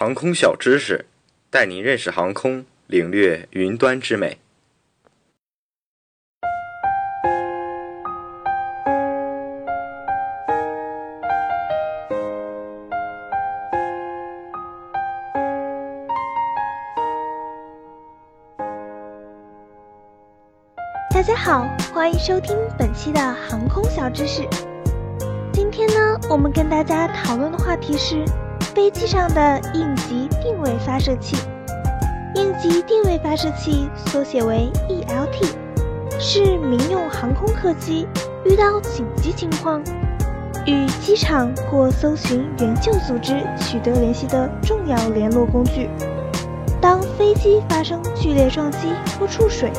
航空小知识，带您认识航空，领略云端之美。大家好，欢迎收听本期的航空小知识。今天呢，我们跟大家讨论的话题是飞机上的应急定位发射器。应急定位发射器缩写为 ELT，是民用航空客机遇到紧急情况，与机场或搜寻援救组织取得联系的重要联络工具。当飞机发生剧烈撞击或触水，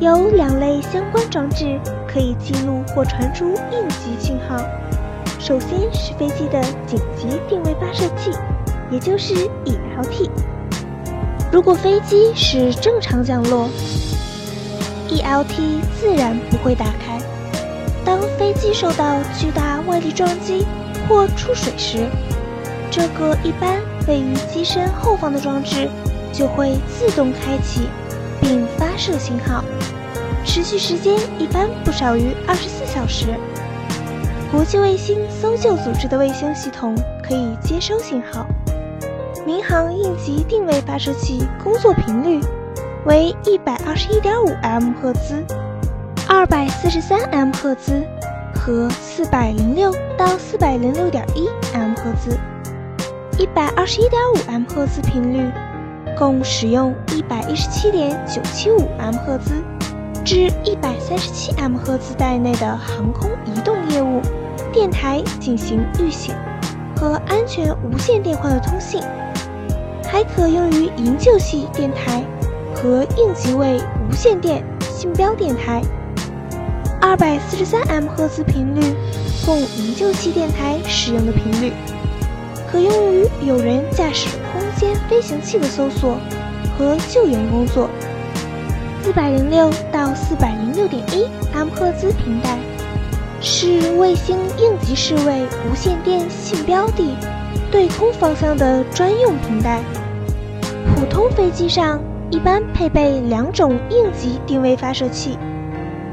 有两类相关装置可以记录或传输应急信号。首先是飞机的紧急定位发射器，也就是 ELT。如果飞机是正常降落，ELT 自然不会打开。当飞机受到巨大外力撞击或出水时，这个一般位于机身后方的装置就会自动开启。并发射信号，持续时间一般不少于二十四小时。国际卫星搜救组织的卫星系统可以接收信号。民航应急定位发射器工作频率为一百二十一点五 m 赫兹、二百四十三 m 赫兹和四百零六到四百零六点一 m 赫兹。一百二十一点五 m 赫兹频率。共使用一百一十七点九七五 m 赫兹至一百三十七 m 赫兹带内的航空移动业务电台进行预警和安全无线电话的通信，还可用于营救系电台和应急位无线电信标电台。二百四十三 m 赫兹频率供营救系电台使用的频率。可用于有人驾驶空间飞行器的搜索和救援工作。四百零六到四百零六点一 m 赫兹频带是卫星应急视卫无线电信标地对空方向的专用频带。普通飞机上一般配备两种应急定位发射器，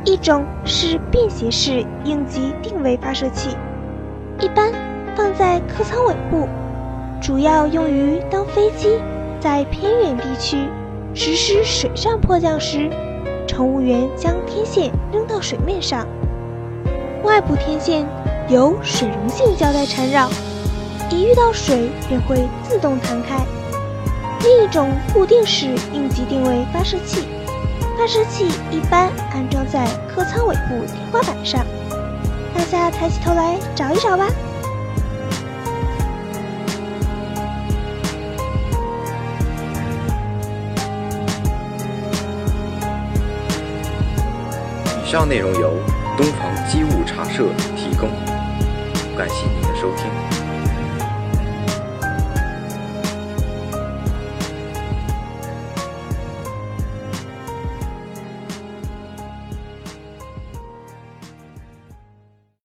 一种是便携式应急定位发射器，一般。放在客舱尾部，主要用于当飞机在偏远地区实施水上迫降时，乘务员将天线扔到水面上，外部天线由水溶性胶带缠绕，一遇到水便会自动弹开。另一种固定式应急定位发射器，发射器一般安装在客舱尾部天花板上，大家抬起头来找一找吧。以上内容由东方机务茶社提供，感谢您的收听。